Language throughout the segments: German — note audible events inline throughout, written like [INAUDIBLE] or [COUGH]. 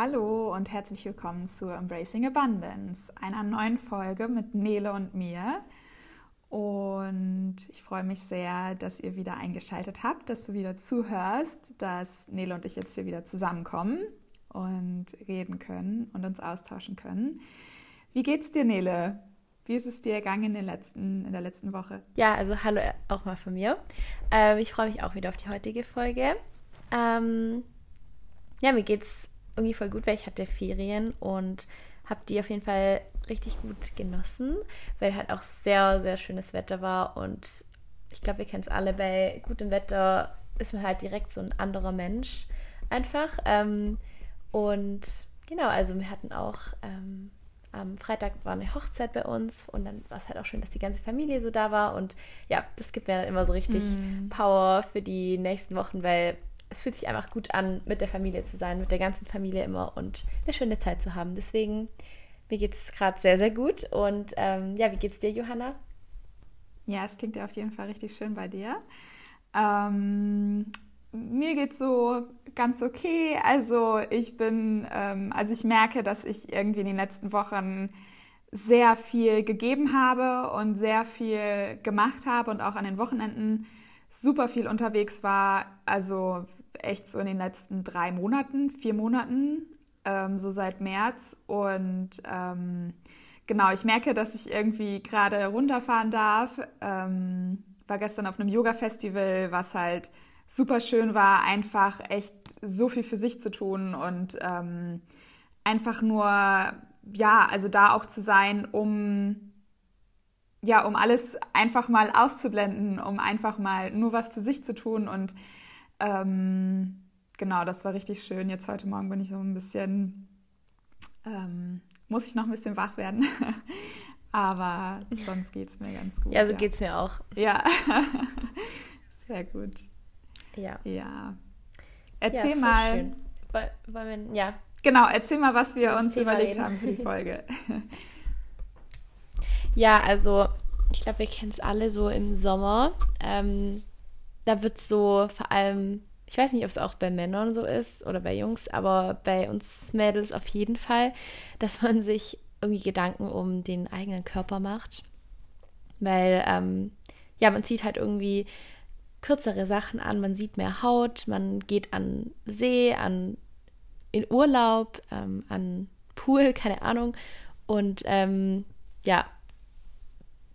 Hallo und herzlich willkommen zu Embracing Abundance, einer neuen Folge mit Nele und mir. Und ich freue mich sehr, dass ihr wieder eingeschaltet habt, dass du wieder zuhörst, dass Nele und ich jetzt hier wieder zusammenkommen und reden können und uns austauschen können. Wie geht's dir, Nele? Wie ist es dir ergangen in, den letzten, in der letzten Woche? Ja, also hallo auch mal von mir. Ähm, ich freue mich auch wieder auf die heutige Folge. Ähm, ja, mir geht's irgendwie voll gut, weil ich hatte Ferien und habe die auf jeden Fall richtig gut genossen, weil halt auch sehr, sehr schönes Wetter war und ich glaube, wir kennen es alle, bei gutem Wetter ist man halt direkt so ein anderer Mensch einfach. Ähm, und genau, also wir hatten auch ähm, am Freitag war eine Hochzeit bei uns und dann war es halt auch schön, dass die ganze Familie so da war und ja, das gibt mir dann immer so richtig mm. Power für die nächsten Wochen, weil es fühlt sich einfach gut an, mit der Familie zu sein, mit der ganzen Familie immer und eine schöne Zeit zu haben. Deswegen, mir geht es gerade sehr, sehr gut. Und ähm, ja, wie geht's dir, Johanna? Ja, es klingt ja auf jeden Fall richtig schön bei dir. Ähm, mir geht's so ganz okay. Also ich bin, ähm, also ich merke, dass ich irgendwie in den letzten Wochen sehr viel gegeben habe und sehr viel gemacht habe und auch an den Wochenenden super viel unterwegs war. Also echt so in den letzten drei Monaten, vier Monaten, ähm, so seit März. Und ähm, genau, ich merke, dass ich irgendwie gerade runterfahren darf. Ähm, war gestern auf einem Yoga-Festival, was halt super schön war, einfach echt so viel für sich zu tun und ähm, einfach nur, ja, also da auch zu sein, um ja, um alles einfach mal auszublenden, um einfach mal nur was für sich zu tun und ähm, genau, das war richtig schön. Jetzt heute Morgen bin ich so ein bisschen, ähm, muss ich noch ein bisschen wach werden. [LAUGHS] Aber sonst geht es mir ganz gut. Ja, so ja. geht es mir auch. Ja, [LAUGHS] sehr gut. Ja. Ja. Erzähl ja, mal. Schön. Wollen wir, ja. Genau, erzähl mal, was wir uns überlegt reden. haben für die Folge. [LAUGHS] ja, also ich glaube, wir kennen es alle so im Sommer. Ähm, da wird so vor allem, ich weiß nicht, ob es auch bei Männern so ist oder bei Jungs, aber bei uns Mädels auf jeden Fall, dass man [LAUGHS] sich irgendwie Gedanken um den eigenen Körper macht. Weil, ähm, ja, man zieht halt irgendwie kürzere Sachen an, man sieht mehr Haut, man geht an See, an in Urlaub, ähm, an Pool, [LAUGHS] keine Ahnung. Und ähm, ja,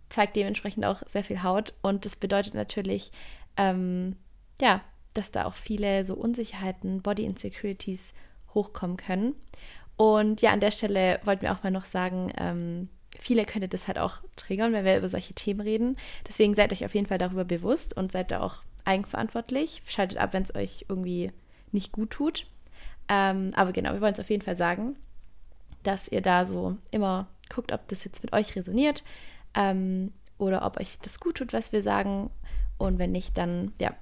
zeigt dementsprechend auch sehr viel Haut. Und das bedeutet natürlich, ähm, ja, dass da auch viele so Unsicherheiten, Body Insecurities hochkommen können. Und ja, an der Stelle wollten wir auch mal noch sagen, ähm, viele könnte das halt auch triggern, wenn wir über solche Themen reden. Deswegen seid euch auf jeden Fall darüber bewusst und seid da auch eigenverantwortlich. Schaltet ab, wenn es euch irgendwie nicht gut tut. Ähm, aber genau, wir wollen es auf jeden Fall sagen, dass ihr da so immer guckt, ob das jetzt mit euch resoniert ähm, oder ob euch das gut tut, was wir sagen und wenn nicht, dann ja,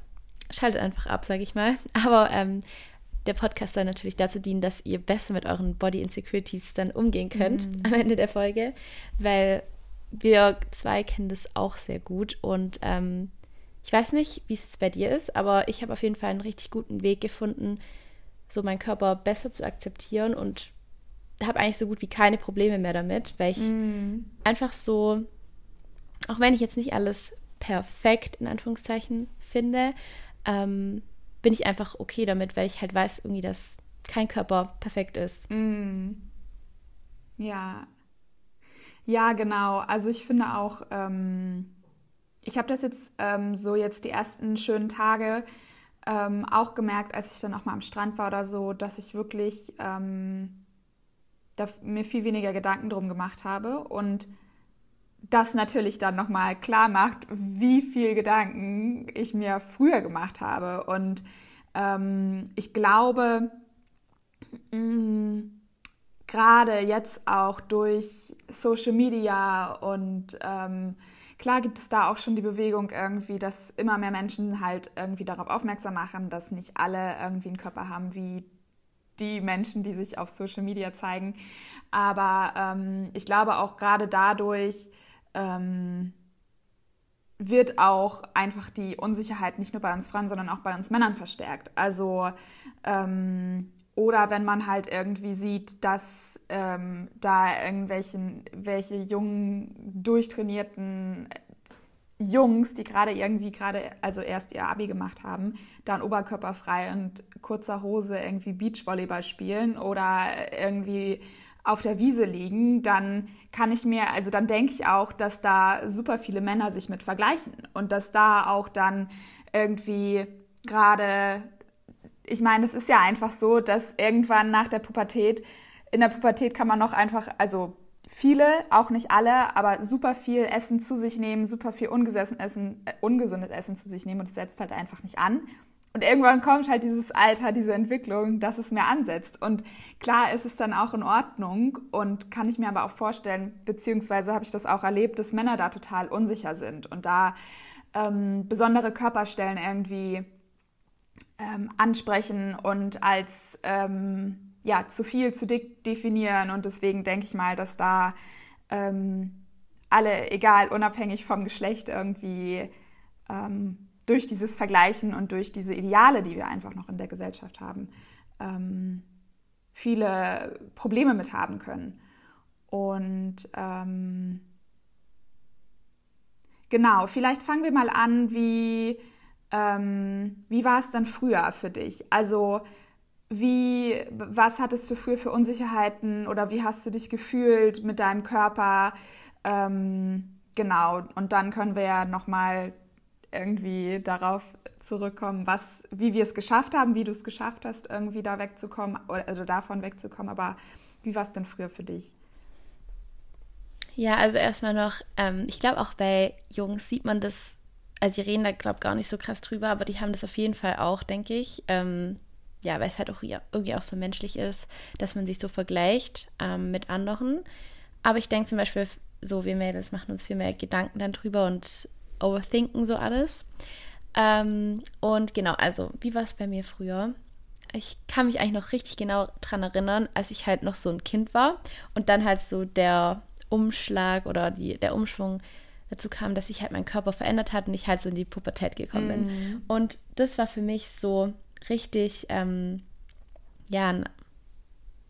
schaltet einfach ab, sage ich mal. [LAUGHS] Aber ähm, der Podcast soll natürlich dazu dienen, dass ihr besser mit euren Body Insecurities dann umgehen könnt mhm. am Ende der Folge, weil wir zwei kennen das auch sehr gut und ähm, ich weiß nicht, wie es bei dir ist, aber ich habe auf jeden Fall einen richtig guten Weg gefunden, so meinen Körper besser zu akzeptieren und habe eigentlich so gut wie keine Probleme mehr damit, weil ich mm. einfach so, auch wenn ich jetzt nicht alles perfekt in Anführungszeichen finde, ähm, bin ich einfach okay damit, weil ich halt weiß irgendwie, dass kein Körper perfekt ist. Mm. Ja. Ja, genau. Also ich finde auch, ähm, ich habe das jetzt ähm, so jetzt die ersten schönen Tage ähm, auch gemerkt, als ich dann auch mal am Strand war oder so, dass ich wirklich ähm, da mir viel weniger Gedanken drum gemacht habe und das natürlich dann nochmal klar macht, wie viel Gedanken ich mir früher gemacht habe. Und ähm, ich glaube, mm, gerade jetzt auch durch Social Media und ähm, klar gibt es da auch schon die Bewegung irgendwie, dass immer mehr Menschen halt irgendwie darauf aufmerksam machen, dass nicht alle irgendwie einen Körper haben wie die Menschen, die sich auf Social Media zeigen. Aber ähm, ich glaube auch gerade dadurch, ähm, wird auch einfach die Unsicherheit nicht nur bei uns Frauen, sondern auch bei uns Männern verstärkt. Also ähm, oder wenn man halt irgendwie sieht, dass ähm, da irgendwelchen welche jungen, durchtrainierten Jungs, die gerade irgendwie gerade, also erst ihr Abi gemacht haben, dann oberkörperfrei und kurzer Hose irgendwie Beachvolleyball spielen oder irgendwie auf der Wiese liegen, dann kann ich mir, also dann denke ich auch, dass da super viele Männer sich mit vergleichen und dass da auch dann irgendwie gerade, ich meine, es ist ja einfach so, dass irgendwann nach der Pubertät, in der Pubertät kann man noch einfach, also viele, auch nicht alle, aber super viel Essen zu sich nehmen, super viel ungesessen Essen, äh, ungesundes Essen zu sich nehmen und es setzt halt einfach nicht an. Und irgendwann kommt halt dieses Alter, diese Entwicklung, dass es mehr ansetzt. Und klar ist es dann auch in Ordnung und kann ich mir aber auch vorstellen, beziehungsweise habe ich das auch erlebt, dass Männer da total unsicher sind und da ähm, besondere Körperstellen irgendwie ähm, ansprechen und als ähm, ja, zu viel, zu dick definieren. Und deswegen denke ich mal, dass da ähm, alle, egal, unabhängig vom Geschlecht, irgendwie ähm, durch dieses Vergleichen und durch diese Ideale, die wir einfach noch in der Gesellschaft haben, ähm, viele Probleme mit haben können. Und ähm, genau, vielleicht fangen wir mal an, wie, ähm, wie war es dann früher für dich? Also wie, was hattest du früher für Unsicherheiten oder wie hast du dich gefühlt mit deinem Körper? Ähm, genau, und dann können wir ja nochmal irgendwie darauf zurückkommen, was, wie wir es geschafft haben, wie du es geschafft hast, irgendwie da wegzukommen also davon wegzukommen. Aber wie war es denn früher für dich? Ja, also erstmal noch, ähm, ich glaube auch bei Jungs sieht man das, also die reden da, glaube ich, gar nicht so krass drüber, aber die haben das auf jeden Fall auch, denke ich. Ähm, ja, weil es halt auch irgendwie auch so menschlich ist, dass man sich so vergleicht ähm, mit anderen. Aber ich denke zum Beispiel, so wir Mädels machen uns viel mehr Gedanken dann drüber und overthinken so alles. Ähm, und genau, also wie war es bei mir früher? Ich kann mich eigentlich noch richtig genau daran erinnern, als ich halt noch so ein Kind war und dann halt so der Umschlag oder die, der Umschwung dazu kam, dass sich halt mein Körper verändert hat und ich halt so in die Pubertät gekommen bin. Mm. Und das war für mich so richtig, ähm, ja, ein,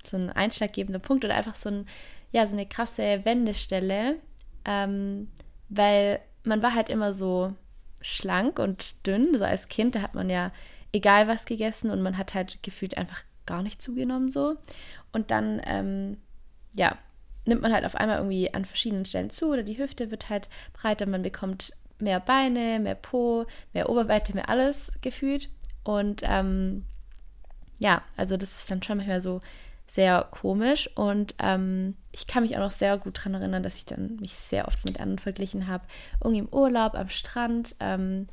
so ein einschlaggebender Punkt oder einfach so, ein, ja, so eine krasse Wendestelle, ähm, weil man war halt immer so schlank und dünn, so als Kind, da hat man ja egal was gegessen und man hat halt gefühlt einfach gar nicht zugenommen so. Und dann, ähm, ja, nimmt man halt auf einmal irgendwie an verschiedenen Stellen zu oder die Hüfte wird halt breiter, man bekommt mehr Beine, mehr Po, mehr Oberweite, mehr alles gefühlt. Und ähm, ja, also das ist dann schon manchmal so sehr komisch. Und ähm, ich kann mich auch noch sehr gut daran erinnern, dass ich dann mich sehr oft mit anderen verglichen habe. Irgendwie im Urlaub, am Strand. Ähm,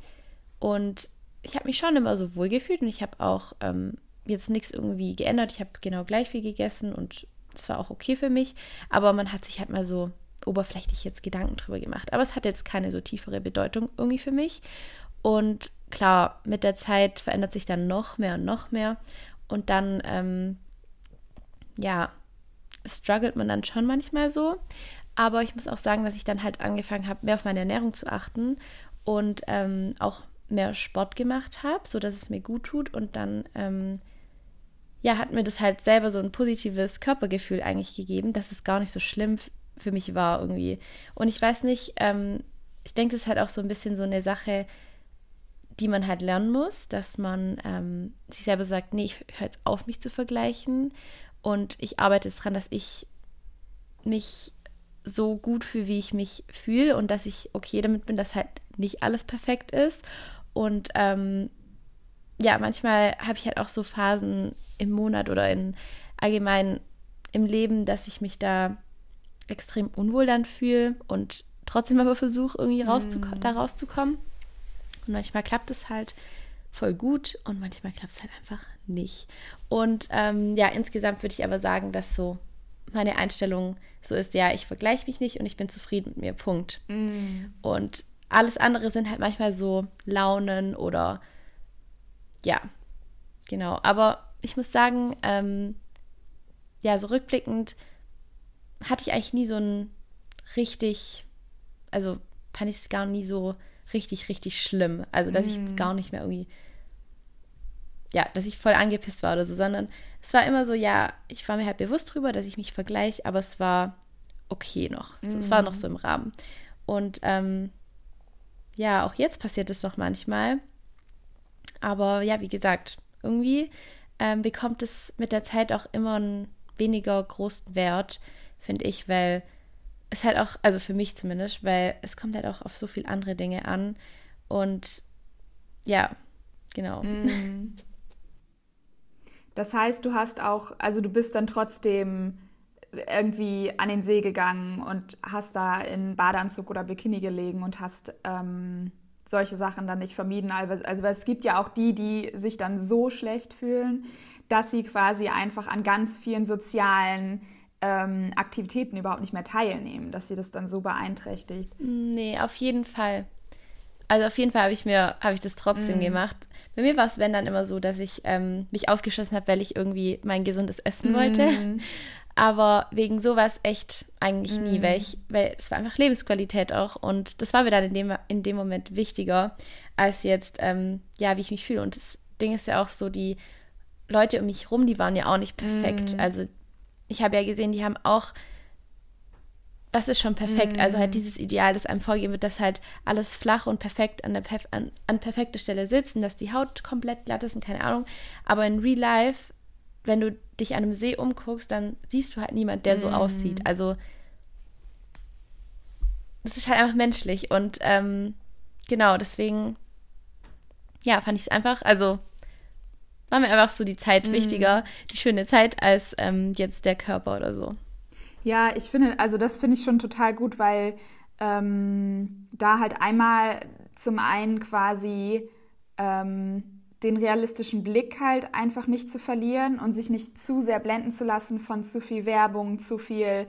und ich habe mich schon immer so wohl gefühlt und ich habe auch ähm, jetzt nichts irgendwie geändert. Ich habe genau gleich viel gegessen und es war auch okay für mich. Aber man hat sich halt mal so oberflächlich jetzt Gedanken drüber gemacht. Aber es hat jetzt keine so tiefere Bedeutung irgendwie für mich. Und klar, mit der Zeit verändert sich dann noch mehr und noch mehr. Und dann, ähm, ja, struggelt man dann schon manchmal so. Aber ich muss auch sagen, dass ich dann halt angefangen habe, mehr auf meine Ernährung zu achten und ähm, auch mehr Sport gemacht habe, sodass es mir gut tut. Und dann, ähm, ja, hat mir das halt selber so ein positives Körpergefühl eigentlich gegeben, dass es gar nicht so schlimm für mich war irgendwie. Und ich weiß nicht, ähm, ich denke, das ist halt auch so ein bisschen so eine Sache, die man halt lernen muss, dass man ähm, sich selber sagt, nee, ich höre jetzt auf, mich zu vergleichen und ich arbeite jetzt daran, dass ich mich so gut fühle, wie ich mich fühle und dass ich okay damit bin, dass halt nicht alles perfekt ist. Und ähm, ja, manchmal habe ich halt auch so Phasen im Monat oder in allgemein im Leben, dass ich mich da extrem unwohl dann fühle und trotzdem [LAUGHS] aber versuche, irgendwie rauszuko mm. da rauszukommen. Und manchmal klappt es halt voll gut und manchmal klappt es halt einfach nicht. Und ähm, ja, insgesamt würde ich aber sagen, dass so meine Einstellung so ist, ja, ich vergleiche mich nicht und ich bin zufrieden mit mir, Punkt. Mm. Und alles andere sind halt manchmal so Launen oder ja, genau. Aber ich muss sagen, ähm, ja, so rückblickend hatte ich eigentlich nie so ein richtig, also fand ich es gar nie so richtig, richtig schlimm. Also, dass mm. ich gar nicht mehr irgendwie ja, dass ich voll angepisst war oder so, sondern es war immer so, ja, ich war mir halt bewusst drüber, dass ich mich vergleiche, aber es war okay noch. So, Es war noch so im Rahmen. Und ähm, ja, auch jetzt passiert es doch manchmal. Aber ja, wie gesagt, irgendwie ähm, bekommt es mit der Zeit auch immer einen weniger großen Wert, finde ich, weil es halt auch, also für mich zumindest, weil es kommt halt auch auf so viele andere Dinge an. Und ja, genau. Mm. [LAUGHS] Das heißt, du hast auch, also du bist dann trotzdem irgendwie an den See gegangen und hast da in Badeanzug oder Bikini gelegen und hast ähm, solche Sachen dann nicht vermieden. Also, also es gibt ja auch die, die sich dann so schlecht fühlen, dass sie quasi einfach an ganz vielen sozialen ähm, Aktivitäten überhaupt nicht mehr teilnehmen, dass sie das dann so beeinträchtigt. Nee, auf jeden Fall. Also auf jeden Fall habe ich mir, habe ich das trotzdem mm. gemacht. Bei mir war es, wenn dann immer so, dass ich ähm, mich ausgeschossen habe, weil ich irgendwie mein gesundes Essen mm. wollte. [LAUGHS] Aber wegen sowas echt eigentlich nie, mm. weil, ich, weil es war einfach Lebensqualität auch. Und das war mir dann in dem, in dem Moment wichtiger, als jetzt, ähm, ja, wie ich mich fühle. Und das Ding ist ja auch so, die Leute um mich rum, die waren ja auch nicht perfekt. Mm. Also ich habe ja gesehen, die haben auch, das ist schon perfekt. Mm. Also halt dieses Ideal, das einem vorgegeben wird, dass halt alles flach und perfekt an der Perf an, an perfekter Stelle sitzt und dass die Haut komplett glatt ist und keine Ahnung. Aber in Real Life wenn du dich an einem See umguckst, dann siehst du halt niemand, der so mm. aussieht. Also das ist halt einfach menschlich und ähm, genau deswegen ja fand ich es einfach also war mir einfach so die Zeit mm. wichtiger die schöne Zeit als ähm, jetzt der Körper oder so ja ich finde also das finde ich schon total gut weil ähm, da halt einmal zum einen quasi ähm, den realistischen Blick halt einfach nicht zu verlieren und sich nicht zu sehr blenden zu lassen von zu viel Werbung, zu viel,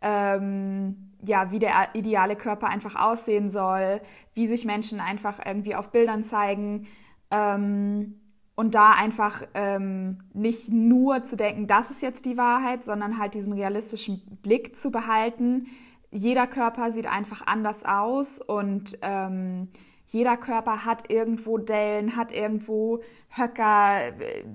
ähm, ja, wie der ideale Körper einfach aussehen soll, wie sich Menschen einfach irgendwie auf Bildern zeigen. Ähm, und da einfach ähm, nicht nur zu denken, das ist jetzt die Wahrheit, sondern halt diesen realistischen Blick zu behalten. Jeder Körper sieht einfach anders aus und ähm, jeder Körper hat irgendwo Dellen, hat irgendwo Höcker,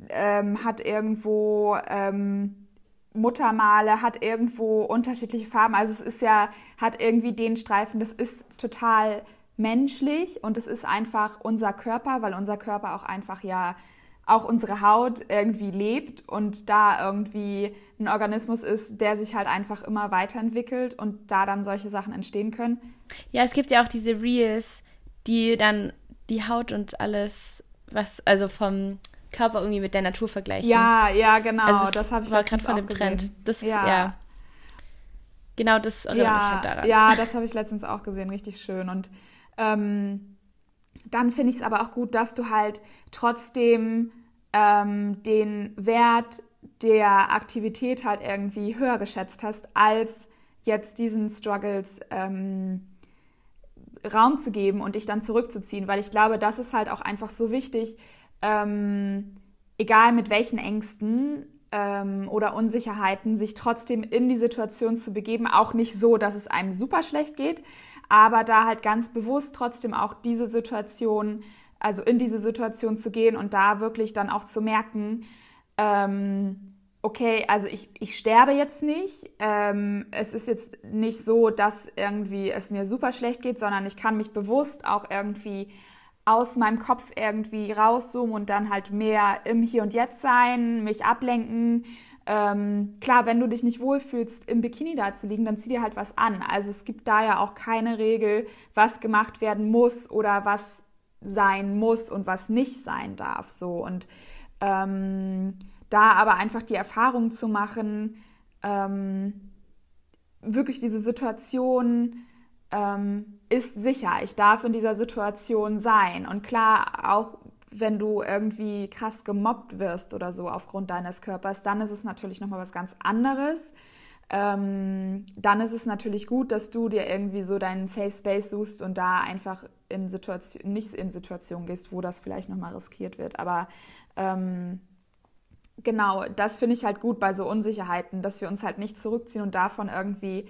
ähm, hat irgendwo ähm, Muttermale, hat irgendwo unterschiedliche Farben. Also es ist ja, hat irgendwie den Streifen, das ist total menschlich und es ist einfach unser Körper, weil unser Körper auch einfach ja auch unsere Haut irgendwie lebt und da irgendwie ein Organismus ist, der sich halt einfach immer weiterentwickelt und da dann solche Sachen entstehen können. Ja, es gibt ja auch diese Reels, die dann die Haut und alles, was, also vom Körper irgendwie mit der Natur vergleichen. Ja, ja, genau. Also das habe ich war gerade von dem gesehen. Trend. Das ja. ja. Genau das erinnert ja, mich halt daran. Ja, das habe ich letztens auch gesehen, richtig schön. Und ähm, dann finde ich es aber auch gut, dass du halt trotzdem ähm, den Wert der Aktivität halt irgendwie höher geschätzt hast, als jetzt diesen Struggles ähm, Raum zu geben und dich dann zurückzuziehen, weil ich glaube, das ist halt auch einfach so wichtig, ähm, egal mit welchen Ängsten ähm, oder Unsicherheiten, sich trotzdem in die Situation zu begeben, auch nicht so, dass es einem super schlecht geht, aber da halt ganz bewusst trotzdem auch diese Situation, also in diese Situation zu gehen und da wirklich dann auch zu merken, ähm, okay, also ich, ich sterbe jetzt nicht. Ähm, es ist jetzt nicht so, dass irgendwie es mir super schlecht geht, sondern ich kann mich bewusst auch irgendwie aus meinem Kopf irgendwie rauszoomen und dann halt mehr im Hier und Jetzt sein, mich ablenken. Ähm, klar, wenn du dich nicht wohlfühlst, im Bikini da zu liegen, dann zieh dir halt was an. Also es gibt da ja auch keine Regel, was gemacht werden muss oder was sein muss und was nicht sein darf. So und ähm, da aber einfach die Erfahrung zu machen, ähm, wirklich diese Situation ähm, ist sicher. Ich darf in dieser Situation sein. Und klar, auch wenn du irgendwie krass gemobbt wirst oder so aufgrund deines Körpers, dann ist es natürlich nochmal was ganz anderes. Ähm, dann ist es natürlich gut, dass du dir irgendwie so deinen Safe Space suchst und da einfach in Situation, nicht in Situationen gehst, wo das vielleicht nochmal riskiert wird. Aber ähm, genau, das finde ich halt gut bei so Unsicherheiten, dass wir uns halt nicht zurückziehen und davon irgendwie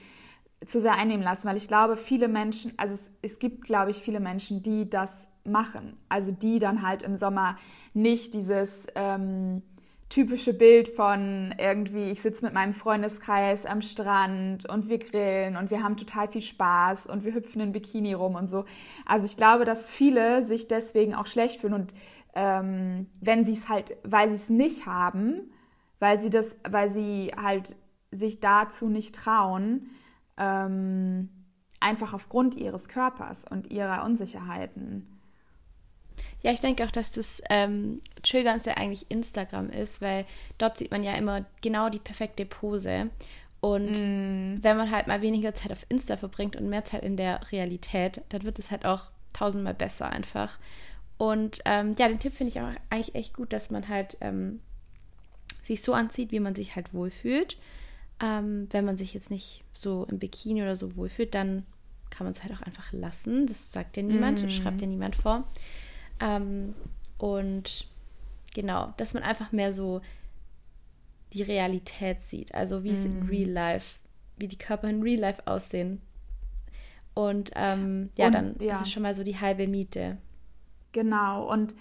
zu sehr einnehmen lassen, weil ich glaube, viele Menschen, also es, es gibt, glaube ich, viele Menschen, die das machen. Also die dann halt im Sommer nicht dieses ähm, typische Bild von irgendwie, ich sitze mit meinem Freundeskreis am Strand und wir grillen und wir haben total viel Spaß und wir hüpfen in Bikini rum und so. Also ich glaube, dass viele sich deswegen auch schlecht fühlen und ähm, wenn sie es halt, weil sie es nicht haben, weil sie das, weil sie halt sich dazu nicht trauen, ähm, einfach aufgrund ihres Körpers und ihrer Unsicherheiten. Ja, ich denke auch, dass das ähm, Triggerndste eigentlich Instagram ist, weil dort sieht man ja immer genau die perfekte Pose. Und mm. wenn man halt mal weniger Zeit auf Insta verbringt und mehr Zeit in der Realität, dann wird es halt auch tausendmal besser einfach. Und ähm, ja, den Tipp finde ich auch eigentlich echt gut, dass man halt ähm, sich so anzieht, wie man sich halt wohlfühlt. Ähm, wenn man sich jetzt nicht so im Bikini oder so wohlfühlt, dann kann man es halt auch einfach lassen. Das sagt ja niemand, mm. schreibt ja niemand vor. Ähm, und genau, dass man einfach mehr so die Realität sieht. Also wie mm. es in mhm. Real Life, wie die Körper in Real Life aussehen. Und ähm, ja, und, dann ja. ist es schon mal so die halbe Miete. Genau. Und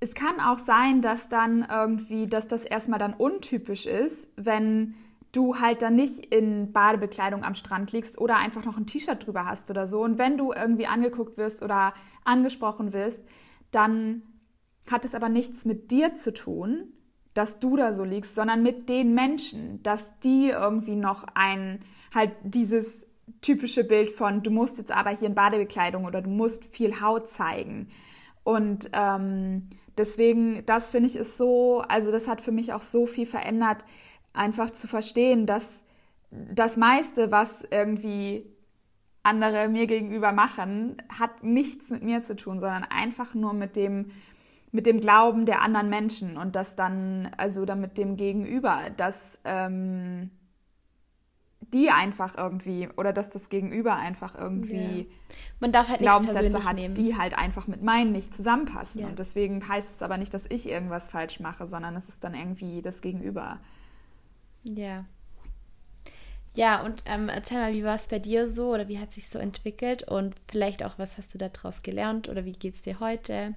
es kann auch sein, dass dann irgendwie, dass das erstmal dann untypisch ist, wenn du halt dann nicht in Badebekleidung am Strand liegst oder einfach noch ein T-Shirt drüber hast oder so. Und wenn du irgendwie angeguckt wirst oder angesprochen wirst, dann hat es aber nichts mit dir zu tun, dass du da so liegst, sondern mit den Menschen, dass die irgendwie noch ein, halt dieses typische Bild von, du musst jetzt aber hier in Badebekleidung oder du musst viel Haut zeigen. Und ähm, deswegen, das finde ich ist so, also das hat für mich auch so viel verändert, einfach zu verstehen, dass das meiste, was irgendwie andere mir gegenüber machen, hat nichts mit mir zu tun, sondern einfach nur mit dem, mit dem Glauben der anderen Menschen und das dann, also dann mit dem Gegenüber, dass ähm, die einfach irgendwie oder dass das Gegenüber einfach irgendwie ja. man darf halt Glaubenssätze hat, nehmen. die halt einfach mit meinen nicht zusammenpassen. Ja. Und deswegen heißt es aber nicht, dass ich irgendwas falsch mache, sondern es ist dann irgendwie das Gegenüber. Ja. Ja, und ähm, erzähl mal, wie war es bei dir so oder wie hat sich so entwickelt und vielleicht auch, was hast du daraus gelernt oder wie geht es dir heute?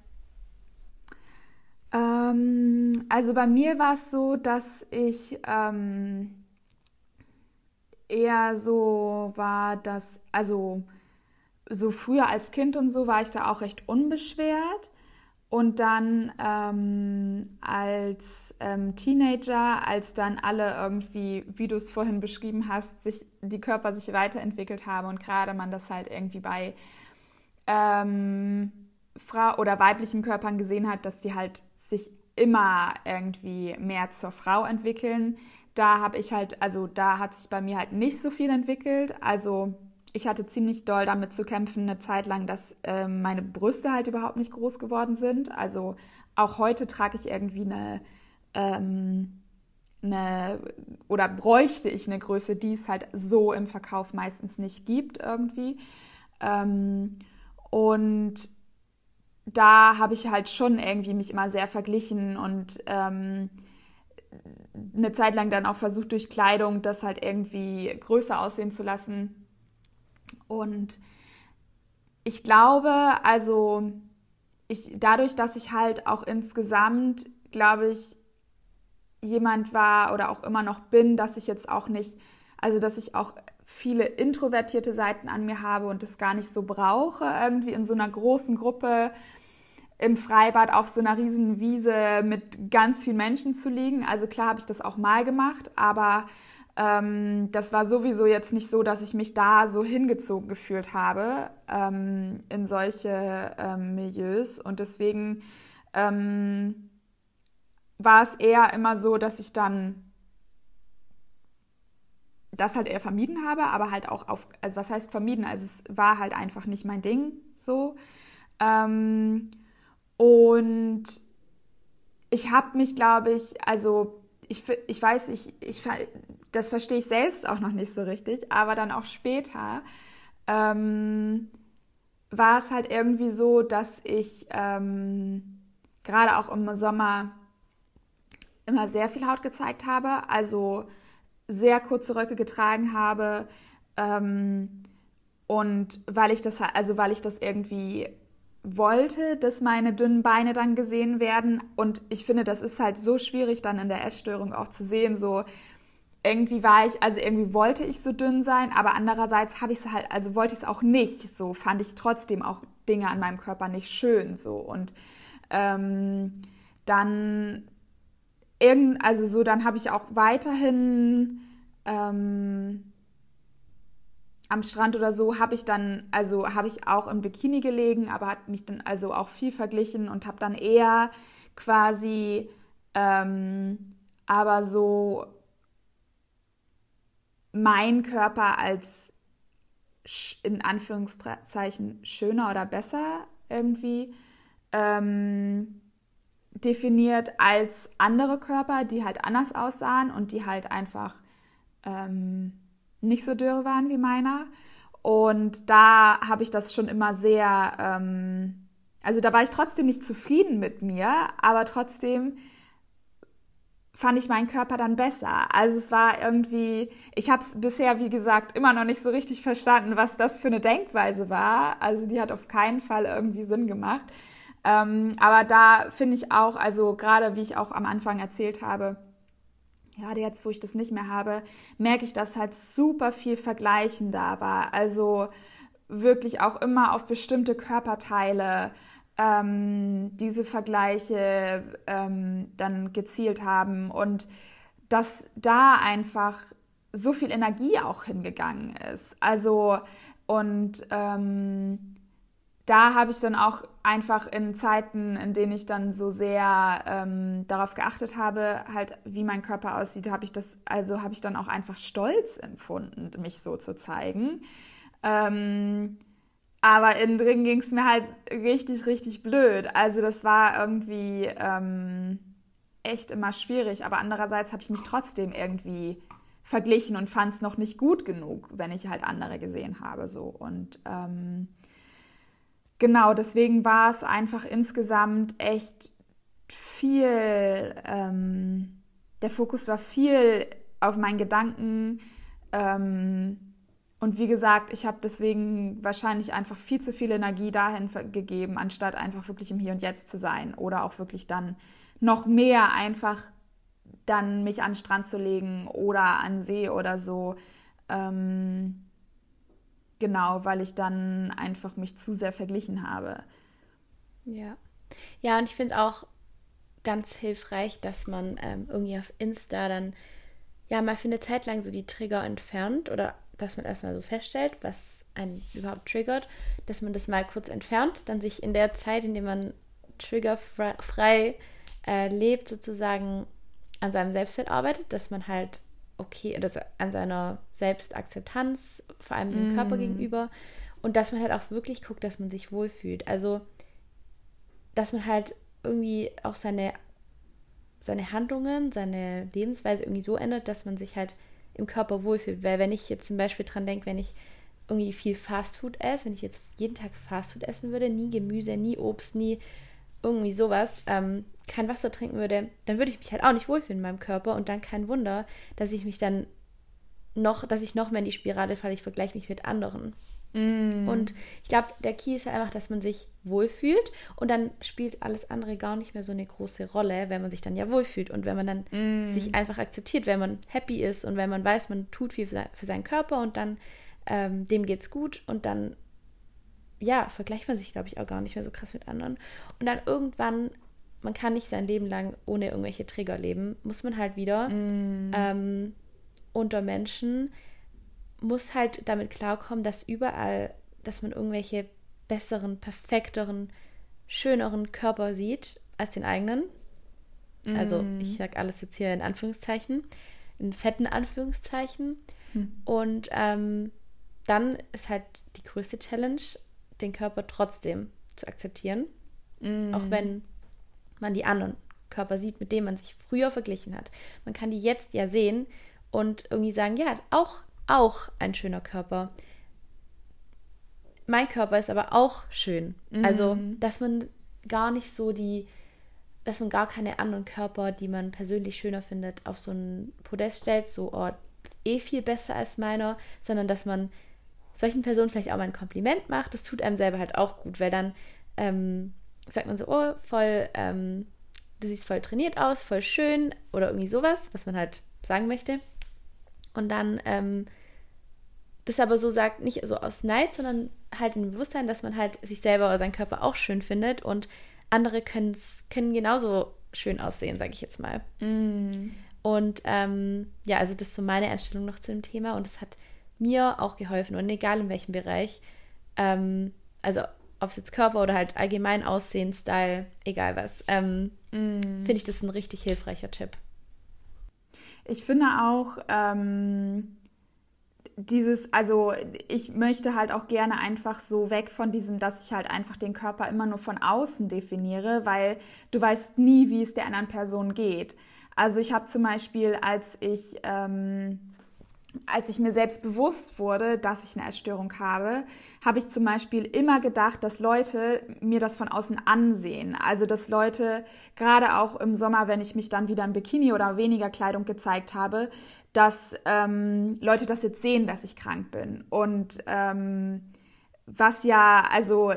Ähm, also bei mir war es so, dass ich ähm, eher so war, dass, also so früher als Kind und so war ich da auch recht unbeschwert. Und dann ähm, als ähm, Teenager, als dann alle irgendwie, wie du es vorhin beschrieben hast, sich die Körper sich weiterentwickelt haben und gerade man das halt irgendwie bei ähm, Frau oder weiblichen Körpern gesehen hat, dass die halt sich immer irgendwie mehr zur Frau entwickeln. Da habe ich halt, also da hat sich bei mir halt nicht so viel entwickelt. Also ich hatte ziemlich doll damit zu kämpfen, eine Zeit lang, dass äh, meine Brüste halt überhaupt nicht groß geworden sind. Also auch heute trage ich irgendwie eine, ähm, eine oder bräuchte ich eine Größe, die es halt so im Verkauf meistens nicht gibt irgendwie. Ähm, und da habe ich halt schon irgendwie mich immer sehr verglichen und ähm, eine Zeit lang dann auch versucht, durch Kleidung das halt irgendwie größer aussehen zu lassen. Und ich glaube, also ich, dadurch, dass ich halt auch insgesamt, glaube ich, jemand war oder auch immer noch bin, dass ich jetzt auch nicht, also dass ich auch viele introvertierte Seiten an mir habe und das gar nicht so brauche, irgendwie in so einer großen Gruppe im Freibad auf so einer riesen Wiese mit ganz vielen Menschen zu liegen. Also klar habe ich das auch mal gemacht, aber ähm, das war sowieso jetzt nicht so, dass ich mich da so hingezogen gefühlt habe ähm, in solche ähm, Milieus. Und deswegen ähm, war es eher immer so, dass ich dann das halt eher vermieden habe, aber halt auch auf, also was heißt vermieden? Also es war halt einfach nicht mein Ding so. Ähm, und ich habe mich, glaube ich, also ich, ich weiß, ich, ich, das verstehe ich selbst auch noch nicht so richtig, aber dann auch später ähm, war es halt irgendwie so, dass ich ähm, gerade auch im Sommer immer sehr viel Haut gezeigt habe, also sehr kurze Röcke getragen habe ähm, und weil ich das also weil ich das irgendwie wollte, dass meine dünnen Beine dann gesehen werden. Und ich finde, das ist halt so schwierig dann in der Essstörung auch zu sehen, so irgendwie war ich, also irgendwie wollte ich so dünn sein, aber andererseits habe ich es halt, also wollte ich es auch nicht. So fand ich trotzdem auch Dinge an meinem Körper nicht schön. So und ähm, dann irgend, also so, dann habe ich auch weiterhin ähm, am Strand oder so habe ich dann, also habe ich auch im Bikini gelegen, aber hat mich dann also auch viel verglichen und habe dann eher quasi ähm, aber so mein Körper als in Anführungszeichen schöner oder besser irgendwie ähm, definiert als andere Körper, die halt anders aussahen und die halt einfach ähm, nicht so dürre waren wie meiner. Und da habe ich das schon immer sehr, ähm, also da war ich trotzdem nicht zufrieden mit mir, aber trotzdem fand ich meinen Körper dann besser. Also es war irgendwie, ich habe es bisher, wie gesagt, immer noch nicht so richtig verstanden, was das für eine Denkweise war. Also die hat auf keinen Fall irgendwie Sinn gemacht. Ähm, aber da finde ich auch, also gerade wie ich auch am Anfang erzählt habe, gerade jetzt, wo ich das nicht mehr habe, merke ich, dass halt super viel Vergleichen da war. Also wirklich auch immer auf bestimmte Körperteile ähm, diese Vergleiche ähm, dann gezielt haben und dass da einfach so viel Energie auch hingegangen ist. Also und ähm, da habe ich dann auch einfach in Zeiten, in denen ich dann so sehr ähm, darauf geachtet habe, halt wie mein Körper aussieht, habe ich das, also habe ich dann auch einfach stolz empfunden, mich so zu zeigen. Ähm, aber innen drin ging es mir halt richtig, richtig blöd. Also das war irgendwie ähm, echt immer schwierig. Aber andererseits habe ich mich trotzdem irgendwie verglichen und fand es noch nicht gut genug, wenn ich halt andere gesehen habe. So und ähm, genau, deswegen war es einfach insgesamt echt viel, ähm, der Fokus war viel auf meinen Gedanken. Ähm, und wie gesagt, ich habe deswegen wahrscheinlich einfach viel zu viel Energie dahin gegeben, anstatt einfach wirklich im Hier und Jetzt zu sein oder auch wirklich dann noch mehr einfach dann mich an den Strand zu legen oder an See oder so. Ähm, Genau, weil ich dann einfach mich zu sehr verglichen habe. Ja. Ja, und ich finde auch ganz hilfreich, dass man ähm, irgendwie auf Insta dann ja mal für eine Zeit lang so die Trigger entfernt oder dass man erstmal so feststellt, was einen überhaupt triggert, dass man das mal kurz entfernt, dann sich in der Zeit, in der man triggerfrei äh, lebt, sozusagen an seinem Selbstwert arbeitet, dass man halt okay, das an seiner Selbstakzeptanz, vor allem dem mm. Körper gegenüber. Und dass man halt auch wirklich guckt, dass man sich wohlfühlt. Also, dass man halt irgendwie auch seine, seine Handlungen, seine Lebensweise irgendwie so ändert, dass man sich halt im Körper wohlfühlt. Weil wenn ich jetzt zum Beispiel dran denke, wenn ich irgendwie viel Fastfood esse, wenn ich jetzt jeden Tag Fastfood essen würde, nie Gemüse, nie Obst, nie irgendwie sowas, ähm, kein Wasser trinken würde, dann würde ich mich halt auch nicht wohlfühlen in meinem Körper und dann kein Wunder, dass ich mich dann noch, dass ich noch mehr in die Spirale falle, ich vergleiche mich mit anderen. Mm. Und ich glaube, der Key ist ja einfach, dass man sich wohlfühlt und dann spielt alles andere gar nicht mehr so eine große Rolle, wenn man sich dann ja wohlfühlt und wenn man dann mm. sich einfach akzeptiert, wenn man happy ist und wenn man weiß, man tut viel für, seinen Körper und dann ähm, dem geht's gut und dann ja, vergleicht man sich, glaube ich, auch gar nicht mehr so krass mit anderen. Und dann irgendwann man kann nicht sein Leben lang ohne irgendwelche Trigger leben, muss man halt wieder mm. ähm, unter Menschen, muss halt damit klarkommen, dass überall, dass man irgendwelche besseren, perfekteren, schöneren Körper sieht als den eigenen. Mm. Also ich sage alles jetzt hier in Anführungszeichen, in fetten Anführungszeichen. Hm. Und ähm, dann ist halt die größte Challenge, den Körper trotzdem zu akzeptieren. Mm. Auch wenn man die anderen Körper sieht, mit denen man sich früher verglichen hat. Man kann die jetzt ja sehen und irgendwie sagen, ja, auch, auch ein schöner Körper. Mein Körper ist aber auch schön. Mhm. Also, dass man gar nicht so die, dass man gar keine anderen Körper, die man persönlich schöner findet, auf so ein Podest stellt, so, oh, eh viel besser als meiner, sondern dass man solchen Personen vielleicht auch mal ein Kompliment macht. Das tut einem selber halt auch gut, weil dann ähm, sagt man so, oh, voll, ähm, du siehst voll trainiert aus, voll schön oder irgendwie sowas, was man halt sagen möchte. Und dann ähm, das aber so sagt, nicht so aus Neid, sondern halt im Bewusstsein, dass man halt sich selber oder seinen Körper auch schön findet und andere können genauso schön aussehen, sage ich jetzt mal. Mm. Und ähm, ja, also das ist so meine Einstellung noch zu dem Thema und es hat mir auch geholfen und egal in welchem Bereich, ähm, also ob es jetzt Körper oder halt allgemein Aussehen, Style, egal was, ähm, mm. finde ich das ein richtig hilfreicher Tipp. Ich finde auch, ähm, dieses, also ich möchte halt auch gerne einfach so weg von diesem, dass ich halt einfach den Körper immer nur von außen definiere, weil du weißt nie, wie es der anderen Person geht. Also ich habe zum Beispiel, als ich, ähm, als ich mir selbst bewusst wurde, dass ich eine Essstörung habe, habe ich zum Beispiel immer gedacht, dass Leute mir das von außen ansehen. Also dass Leute, gerade auch im Sommer, wenn ich mich dann wieder im Bikini oder weniger Kleidung gezeigt habe, dass ähm, Leute das jetzt sehen, dass ich krank bin. Und ähm, was ja, also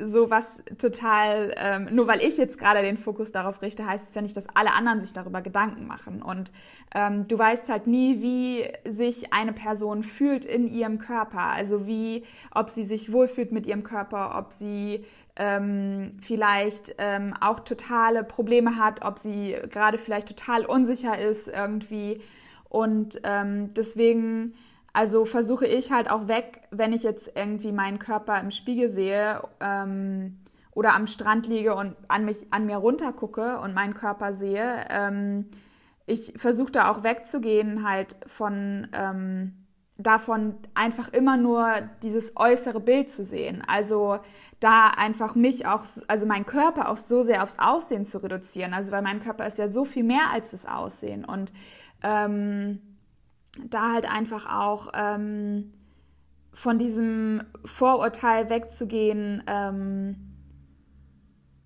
so was total, ähm, nur weil ich jetzt gerade den Fokus darauf richte, heißt es ja nicht, dass alle anderen sich darüber Gedanken machen. Und ähm, du weißt halt nie, wie sich eine Person fühlt in ihrem Körper. Also wie, ob sie sich wohlfühlt mit ihrem Körper, ob sie ähm, vielleicht ähm, auch totale Probleme hat, ob sie gerade vielleicht total unsicher ist irgendwie. Und ähm, deswegen, also versuche ich halt auch weg, wenn ich jetzt irgendwie meinen Körper im Spiegel sehe ähm, oder am Strand liege und an mich, an mir runtergucke und meinen Körper sehe. Ähm, ich versuche da auch wegzugehen halt von ähm, davon einfach immer nur dieses äußere Bild zu sehen. Also da einfach mich auch, also mein Körper auch so sehr aufs Aussehen zu reduzieren. Also weil mein Körper ist ja so viel mehr als das Aussehen und ähm, da halt einfach auch ähm, von diesem Vorurteil wegzugehen, ähm,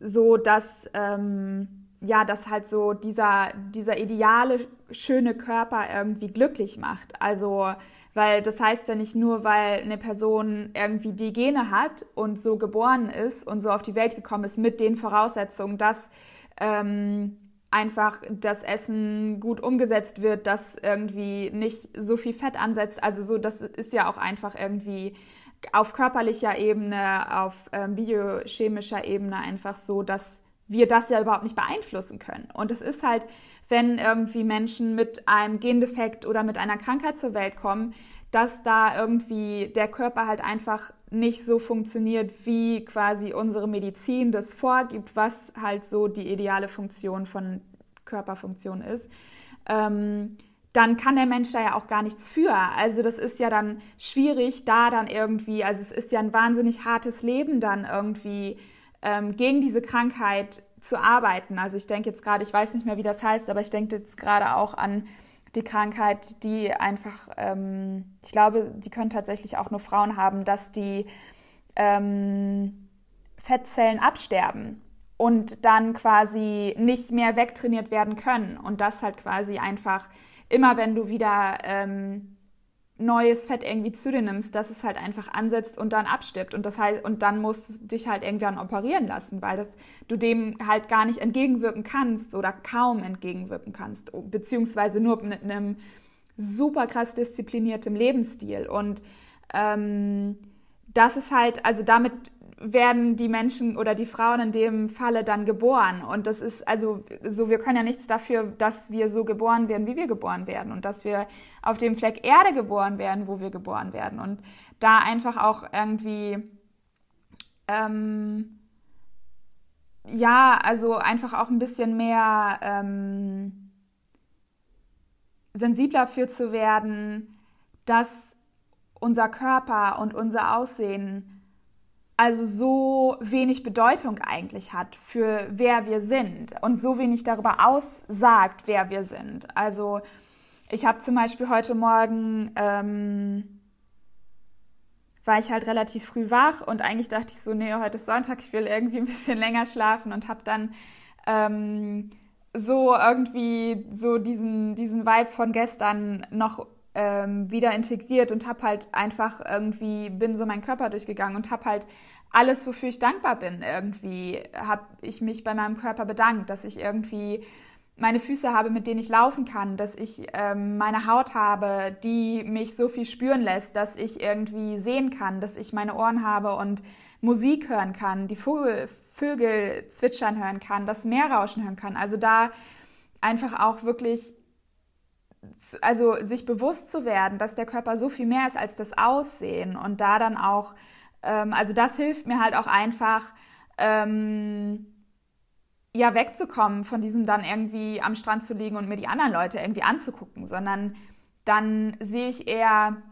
so dass ähm, ja, dass halt so dieser, dieser ideale, schöne Körper irgendwie glücklich macht. Also, weil das heißt ja nicht nur, weil eine Person irgendwie die Gene hat und so geboren ist und so auf die Welt gekommen ist mit den Voraussetzungen, dass ähm, einfach das Essen gut umgesetzt wird, dass irgendwie nicht so viel Fett ansetzt. Also so, das ist ja auch einfach irgendwie auf körperlicher Ebene, auf ähm, biochemischer Ebene einfach so, dass wir das ja überhaupt nicht beeinflussen können. Und es ist halt, wenn irgendwie Menschen mit einem Gendefekt oder mit einer Krankheit zur Welt kommen, dass da irgendwie der Körper halt einfach nicht so funktioniert, wie quasi unsere Medizin das vorgibt, was halt so die ideale Funktion von Körperfunktion ist. Ähm, dann kann der Mensch da ja auch gar nichts für. Also das ist ja dann schwierig, da dann irgendwie, also es ist ja ein wahnsinnig hartes Leben dann irgendwie ähm, gegen diese Krankheit zu arbeiten. Also ich denke jetzt gerade, ich weiß nicht mehr, wie das heißt, aber ich denke jetzt gerade auch an die Krankheit, die einfach, ähm, ich glaube, die können tatsächlich auch nur Frauen haben, dass die ähm, Fettzellen absterben und dann quasi nicht mehr wegtrainiert werden können. Und das halt quasi einfach immer, wenn du wieder ähm, neues Fett irgendwie zu dir nimmst, dass es halt einfach ansetzt und dann abstirbt. Und das heißt, und dann musst du dich halt irgendwann operieren lassen, weil das, du dem halt gar nicht entgegenwirken kannst oder kaum entgegenwirken kannst, beziehungsweise nur mit einem super krass diszipliniertem Lebensstil. Und ähm, das ist halt, also damit werden die Menschen oder die Frauen in dem Falle dann geboren. Und das ist also so, wir können ja nichts dafür, dass wir so geboren werden, wie wir geboren werden und dass wir auf dem Fleck Erde geboren werden, wo wir geboren werden. Und da einfach auch irgendwie, ähm, ja, also einfach auch ein bisschen mehr ähm, sensibler für zu werden, dass unser Körper und unser Aussehen also so wenig Bedeutung eigentlich hat für wer wir sind und so wenig darüber aussagt, wer wir sind. Also ich habe zum Beispiel heute Morgen ähm, war ich halt relativ früh wach und eigentlich dachte ich so, nee, heute ist Sonntag, ich will irgendwie ein bisschen länger schlafen und habe dann ähm, so irgendwie so diesen, diesen Vibe von gestern noch ähm, wieder integriert und habe halt einfach irgendwie, bin so meinen Körper durchgegangen und habe halt alles, wofür ich dankbar bin, irgendwie habe ich mich bei meinem Körper bedankt, dass ich irgendwie meine Füße habe, mit denen ich laufen kann, dass ich ähm, meine Haut habe, die mich so viel spüren lässt, dass ich irgendwie sehen kann, dass ich meine Ohren habe und Musik hören kann, die Vogel, Vögel zwitschern hören kann, das Meer rauschen hören kann. Also da einfach auch wirklich, also sich bewusst zu werden, dass der Körper so viel mehr ist als das Aussehen und da dann auch, ähm, also das hilft mir halt auch einfach, ähm, ja, wegzukommen von diesem dann irgendwie am Strand zu liegen und mir die anderen Leute irgendwie anzugucken, sondern dann sehe ich eher,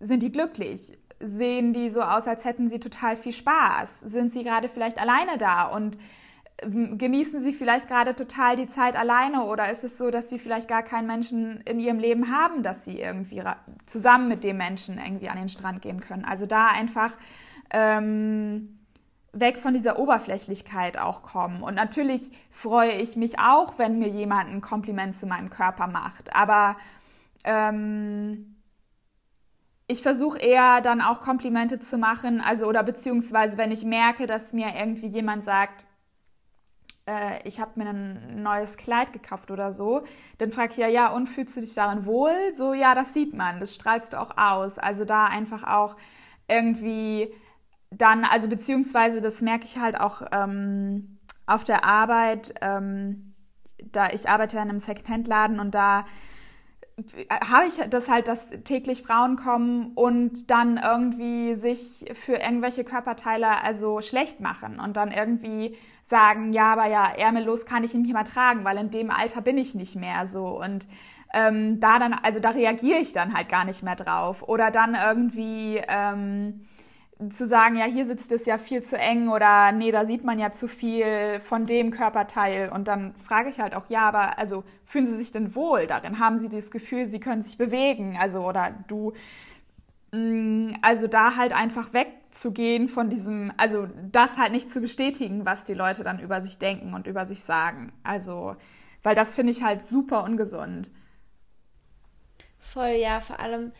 sind die glücklich? Sehen die so aus, als hätten sie total viel Spaß? Sind sie gerade vielleicht alleine da und genießen sie vielleicht gerade total die Zeit alleine oder ist es so, dass sie vielleicht gar keinen Menschen in ihrem Leben haben, dass sie irgendwie zusammen mit dem Menschen irgendwie an den Strand gehen können? Also da einfach ähm, weg von dieser Oberflächlichkeit auch kommen. Und natürlich freue ich mich auch, wenn mir jemand ein Kompliment zu meinem Körper macht. Aber ähm, ich versuche eher dann auch Komplimente zu machen, also oder beziehungsweise wenn ich merke, dass mir irgendwie jemand sagt, äh, ich habe mir ein neues Kleid gekauft oder so, dann frage ich ja, ja, und fühlst du dich darin wohl? So, ja, das sieht man, das strahlst du auch aus. Also da einfach auch irgendwie dann, also beziehungsweise das merke ich halt auch ähm, auf der Arbeit, ähm, da ich arbeite in einem Secondhand-Laden und da habe ich das halt, dass täglich Frauen kommen und dann irgendwie sich für irgendwelche Körperteile also schlecht machen und dann irgendwie sagen, ja, aber ja, ärmellos kann ich nicht mehr tragen, weil in dem Alter bin ich nicht mehr so und ähm, da dann, also da reagiere ich dann halt gar nicht mehr drauf oder dann irgendwie ähm, zu sagen, ja, hier sitzt es ja viel zu eng oder nee, da sieht man ja zu viel von dem Körperteil. Und dann frage ich halt auch, ja, aber also fühlen Sie sich denn wohl darin? Haben Sie das Gefühl, Sie können sich bewegen? Also, oder du, also da halt einfach wegzugehen von diesem, also das halt nicht zu bestätigen, was die Leute dann über sich denken und über sich sagen. Also, weil das finde ich halt super ungesund. Voll, ja, vor allem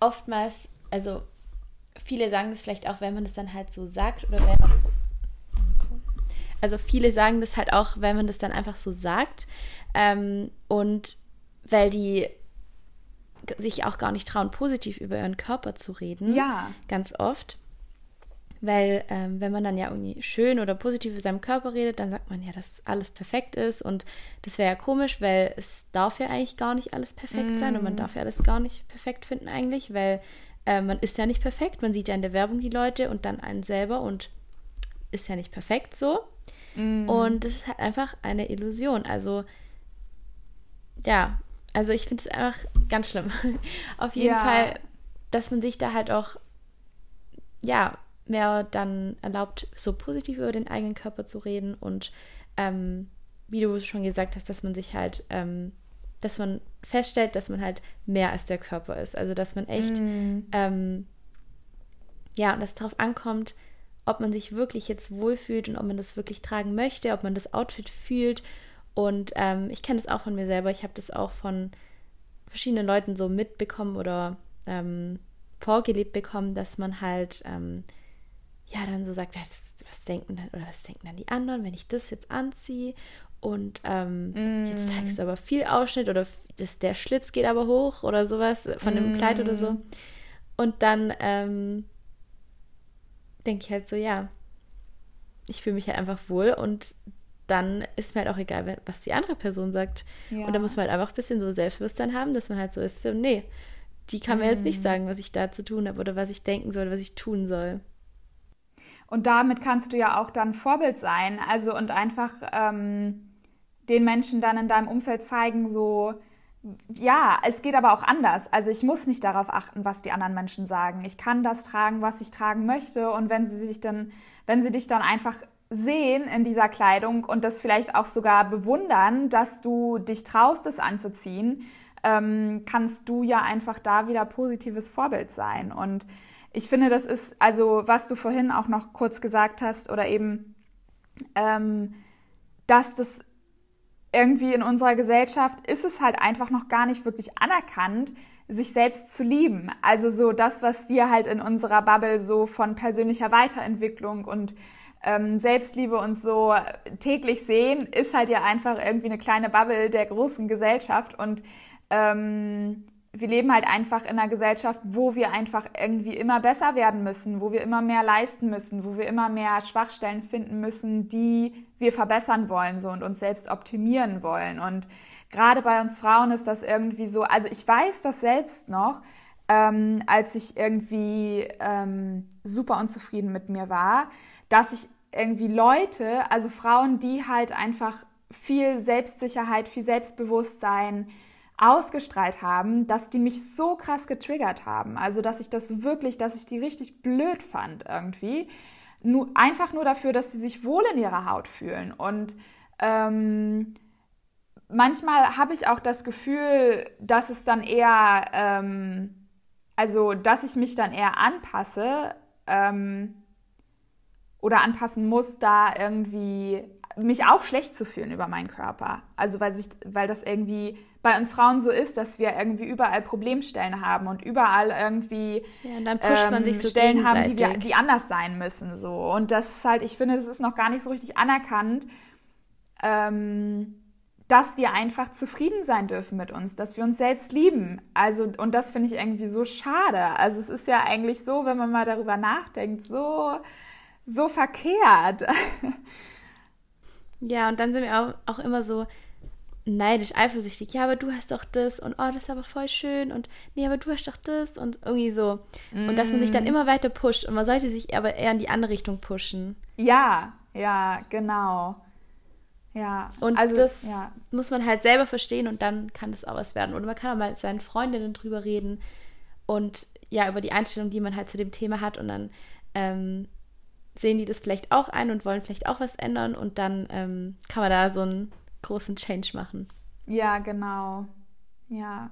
oftmals, also viele sagen das vielleicht auch, wenn man das dann halt so sagt oder wenn also viele sagen das halt auch, wenn man das dann einfach so sagt ähm, und weil die sich auch gar nicht trauen, positiv über ihren Körper zu reden. Ja. Ganz oft. Weil ähm, wenn man dann ja irgendwie schön oder positiv über seinem Körper redet, dann sagt man ja, dass alles perfekt ist und das wäre ja komisch, weil es darf ja eigentlich gar nicht alles perfekt mm. sein und man mhm. darf ja alles gar nicht perfekt finden eigentlich, weil äh, man ist ja nicht perfekt, man sieht ja in der Werbung die Leute und dann einen selber und ist ja nicht perfekt so. Mm. Und das ist halt einfach eine Illusion. Also, ja, also ich finde es einfach ganz schlimm. [LAUGHS] Auf jeden ja. Fall, dass man sich da halt auch, ja, mehr dann erlaubt, so positiv über den eigenen Körper zu reden und ähm, wie du schon gesagt hast, dass man sich halt ähm, dass man feststellt, dass man halt mehr als der Körper ist. Also dass man echt, mm. ähm, ja, und dass darauf ankommt, ob man sich wirklich jetzt wohlfühlt und ob man das wirklich tragen möchte, ob man das Outfit fühlt. Und ähm, ich kenne das auch von mir selber. Ich habe das auch von verschiedenen Leuten so mitbekommen oder ähm, vorgelebt bekommen, dass man halt ähm, ja dann so sagt, was denken dann oder was denken dann die anderen, wenn ich das jetzt anziehe und mm. jetzt zeigst du aber viel Ausschnitt oder das, der Schlitz geht aber hoch oder sowas von dem mm. Kleid oder so. Und dann ähm, denke ich halt so, ja, ich fühle mich halt einfach wohl und dann ist mir halt auch egal, was die andere Person sagt. Ja. Und da muss man halt einfach ein bisschen so Selbstbewusstsein haben, dass man halt so ist, so, nee, die kann mir mm. jetzt nicht mm. sagen, was ich da zu tun habe oder was ich denken soll, was ich tun soll. Und damit kannst du ja auch dann Vorbild sein. Also und einfach ähm, den Menschen dann in deinem Umfeld zeigen, so, ja, es geht aber auch anders. Also ich muss nicht darauf achten, was die anderen Menschen sagen. Ich kann das tragen, was ich tragen möchte. Und wenn sie sich dann, wenn sie dich dann einfach sehen in dieser Kleidung und das vielleicht auch sogar bewundern, dass du dich traust, es anzuziehen, ähm, kannst du ja einfach da wieder positives Vorbild sein. Und ich finde, das ist, also was du vorhin auch noch kurz gesagt hast oder eben, ähm, dass das irgendwie in unserer Gesellschaft ist es halt einfach noch gar nicht wirklich anerkannt, sich selbst zu lieben. Also so das, was wir halt in unserer Bubble so von persönlicher Weiterentwicklung und ähm, Selbstliebe und so täglich sehen, ist halt ja einfach irgendwie eine kleine Bubble der großen Gesellschaft und ähm, wir leben halt einfach in einer Gesellschaft, wo wir einfach irgendwie immer besser werden müssen, wo wir immer mehr leisten müssen, wo wir immer mehr Schwachstellen finden müssen, die wir verbessern wollen so und uns selbst optimieren wollen. Und gerade bei uns Frauen ist das irgendwie so, also ich weiß das selbst noch, ähm, als ich irgendwie ähm, super unzufrieden mit mir war, dass ich irgendwie Leute, also Frauen, die halt einfach viel Selbstsicherheit, viel Selbstbewusstsein, ausgestrahlt haben, dass die mich so krass getriggert haben. Also, dass ich das wirklich, dass ich die richtig blöd fand irgendwie. Nur, einfach nur dafür, dass sie sich wohl in ihrer Haut fühlen. Und ähm, manchmal habe ich auch das Gefühl, dass es dann eher, ähm, also, dass ich mich dann eher anpasse ähm, oder anpassen muss, da irgendwie mich auch schlecht zu fühlen über meinen Körper. Also, weil, sich, weil das irgendwie bei uns Frauen so ist, dass wir irgendwie überall Problemstellen haben und überall irgendwie ja, und dann pusht man sich ähm, so Stellen haben, die, wir, die anders sein müssen. So. Und das ist halt, ich finde, das ist noch gar nicht so richtig anerkannt, ähm, dass wir einfach zufrieden sein dürfen mit uns, dass wir uns selbst lieben. Also, und das finde ich irgendwie so schade. Also es ist ja eigentlich so, wenn man mal darüber nachdenkt, so, so verkehrt. Ja, und dann sind wir auch, auch immer so, neidisch, eifersüchtig. Ja, aber du hast doch das und oh, das ist aber voll schön und nee, aber du hast doch das und irgendwie so. Mm. Und dass man sich dann mm. immer weiter pusht und man sollte sich aber eher in die andere Richtung pushen. Ja, ja, genau. Ja. Und also, das ja. muss man halt selber verstehen und dann kann das auch was werden. Oder man kann auch mal mit seinen Freundinnen drüber reden und ja, über die Einstellung, die man halt zu dem Thema hat und dann ähm, sehen die das vielleicht auch ein und wollen vielleicht auch was ändern und dann ähm, kann man da so ein großen Change machen. Ja, genau. Ja.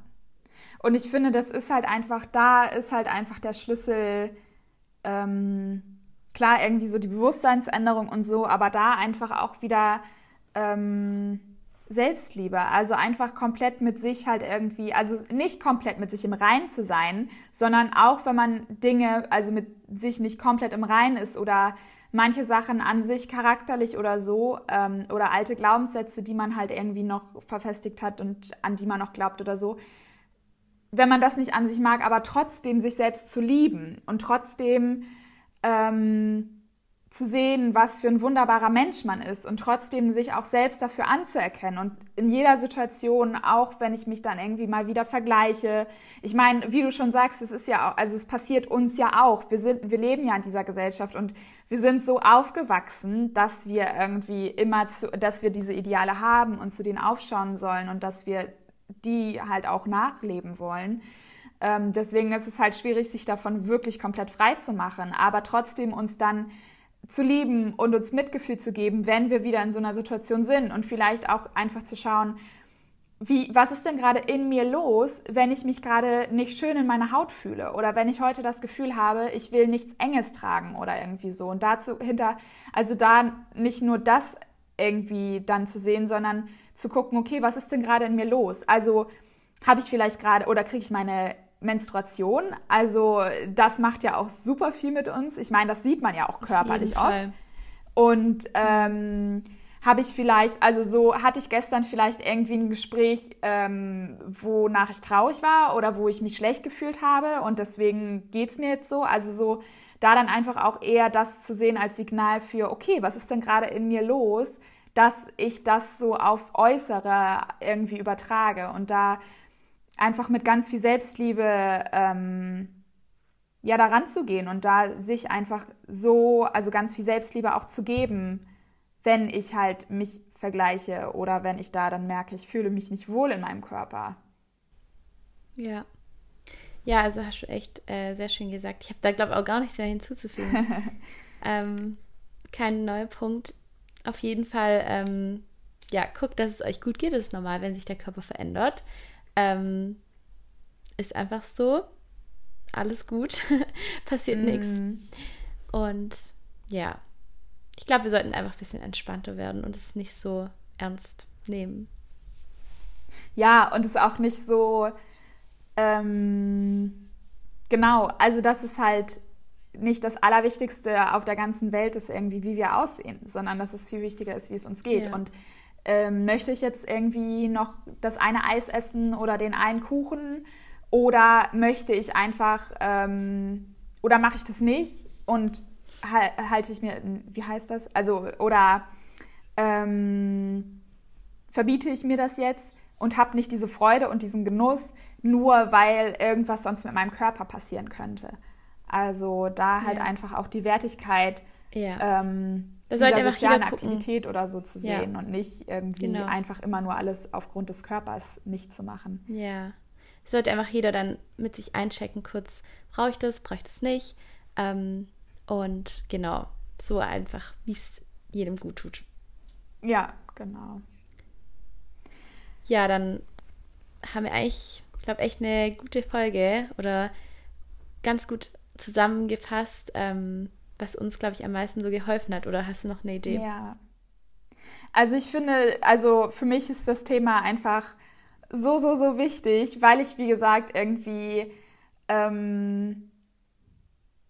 Und ich finde, das ist halt einfach, da ist halt einfach der Schlüssel, ähm, klar, irgendwie so die Bewusstseinsänderung und so, aber da einfach auch wieder ähm, Selbstliebe. Also einfach komplett mit sich halt irgendwie, also nicht komplett mit sich im Rein zu sein, sondern auch wenn man Dinge, also mit sich nicht komplett im Rein ist oder manche Sachen an sich charakterlich oder so ähm, oder alte Glaubenssätze, die man halt irgendwie noch verfestigt hat und an die man noch glaubt oder so. Wenn man das nicht an sich mag, aber trotzdem sich selbst zu lieben und trotzdem ähm, zu sehen, was für ein wunderbarer Mensch man ist und trotzdem sich auch selbst dafür anzuerkennen und in jeder Situation, auch wenn ich mich dann irgendwie mal wieder vergleiche. Ich meine, wie du schon sagst, es ist ja auch, also es passiert uns ja auch. Wir sind, wir leben ja in dieser Gesellschaft und wir sind so aufgewachsen, dass wir irgendwie immer zu, dass wir diese Ideale haben und zu denen aufschauen sollen und dass wir die halt auch nachleben wollen. Ähm, deswegen ist es halt schwierig, sich davon wirklich komplett frei zu machen, aber trotzdem uns dann zu lieben und uns Mitgefühl zu geben, wenn wir wieder in so einer Situation sind und vielleicht auch einfach zu schauen, wie, was ist denn gerade in mir los, wenn ich mich gerade nicht schön in meiner Haut fühle oder wenn ich heute das Gefühl habe, ich will nichts Enges tragen oder irgendwie so. Und dazu hinter, also da nicht nur das irgendwie dann zu sehen, sondern zu gucken, okay, was ist denn gerade in mir los? Also habe ich vielleicht gerade oder kriege ich meine Menstruation. Also das macht ja auch super viel mit uns. Ich meine, das sieht man ja auch körperlich oft. Und ähm, habe ich vielleicht, also so hatte ich gestern vielleicht irgendwie ein Gespräch, ähm, wonach ich traurig war oder wo ich mich schlecht gefühlt habe und deswegen geht es mir jetzt so. Also so da dann einfach auch eher das zu sehen als Signal für, okay, was ist denn gerade in mir los, dass ich das so aufs Äußere irgendwie übertrage und da einfach mit ganz viel Selbstliebe ähm, ja daran zu gehen und da sich einfach so, also ganz viel Selbstliebe auch zu geben, wenn ich halt mich vergleiche oder wenn ich da dann merke, ich fühle mich nicht wohl in meinem Körper. Ja. Ja, also hast du echt äh, sehr schön gesagt. Ich habe da, glaube ich, auch gar nichts mehr hinzuzufügen. [LAUGHS] ähm, kein neuer Punkt. Auf jeden Fall, ähm, ja, guckt, dass es euch gut geht. Das ist normal, wenn sich der Körper verändert. Ähm, ist einfach so. Alles gut. [LAUGHS] Passiert mm. nichts. Und ja, ich glaube, wir sollten einfach ein bisschen entspannter werden und es nicht so ernst nehmen. Ja, und es auch nicht so, ähm, genau, also das ist halt nicht das Allerwichtigste auf der ganzen Welt ist irgendwie, wie wir aussehen, sondern dass es viel wichtiger ist, wie es uns geht. Ja. Und ähm, möchte ich jetzt irgendwie noch das eine Eis essen oder den einen Kuchen oder möchte ich einfach ähm, oder mache ich das nicht und halte ich mir, wie heißt das? Also oder ähm, verbiete ich mir das jetzt und habe nicht diese Freude und diesen Genuss, nur weil irgendwas sonst mit meinem Körper passieren könnte. Also da halt ja. einfach auch die Wertigkeit ja. ähm, da sollte sozialen Aktivität oder so zu sehen ja. und nicht irgendwie genau. einfach immer nur alles aufgrund des Körpers nicht zu machen. Ja. Sollte einfach jeder dann mit sich einchecken, kurz, brauche ich das, brauche ich das nicht. Ähm, und genau, so einfach, wie es jedem gut tut. Ja, genau. Ja, dann haben wir eigentlich, ich glaube, echt eine gute Folge oder ganz gut zusammengefasst, ähm, was uns, glaube ich, am meisten so geholfen hat. Oder hast du noch eine Idee? Ja. Also ich finde, also für mich ist das Thema einfach so, so, so wichtig, weil ich, wie gesagt, irgendwie, ähm,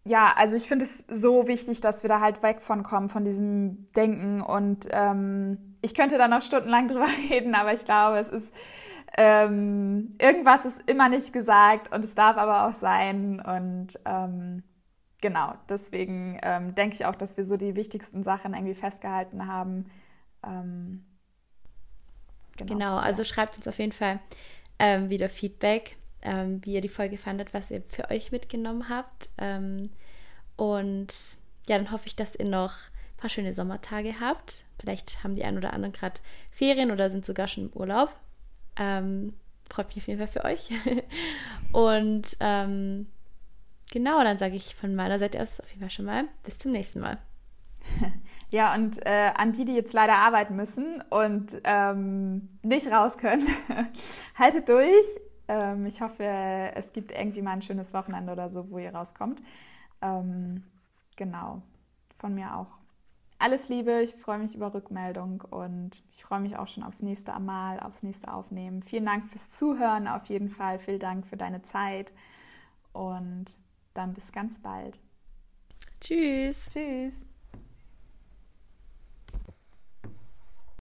ja, also ich finde es so wichtig, dass wir da halt weg von kommen, von diesem Denken. Und ähm, ich könnte da noch stundenlang [LAUGHS] drüber reden, aber ich glaube, es ist ähm, irgendwas ist immer nicht gesagt und es darf aber auch sein. Und ähm, genau, deswegen ähm, denke ich auch, dass wir so die wichtigsten Sachen irgendwie festgehalten haben. Ähm, genau, genau, also schreibt uns auf jeden Fall ähm, wieder Feedback, ähm, wie ihr die Folge fandet, was ihr für euch mitgenommen habt. und ja, dann hoffe ich, dass ihr noch ein paar schöne Sommertage habt. Vielleicht haben die ein oder anderen gerade Ferien oder sind sogar schon im Urlaub. Ähm, freut mich auf jeden Fall für euch. [LAUGHS] Und ähm, genau, dann sage ich von meiner Seite aus auf jeden Fall schon mal bis zum nächsten Mal. [LAUGHS] Ja, und äh, an die, die jetzt leider arbeiten müssen und ähm, nicht raus können, [LAUGHS] haltet durch. Ähm, ich hoffe, es gibt irgendwie mal ein schönes Wochenende oder so, wo ihr rauskommt. Ähm, genau, von mir auch alles Liebe, ich freue mich über Rückmeldung und ich freue mich auch schon aufs nächste Mal, aufs nächste Aufnehmen. Vielen Dank fürs Zuhören auf jeden Fall. Vielen Dank für deine Zeit und dann bis ganz bald. Tschüss. Tschüss.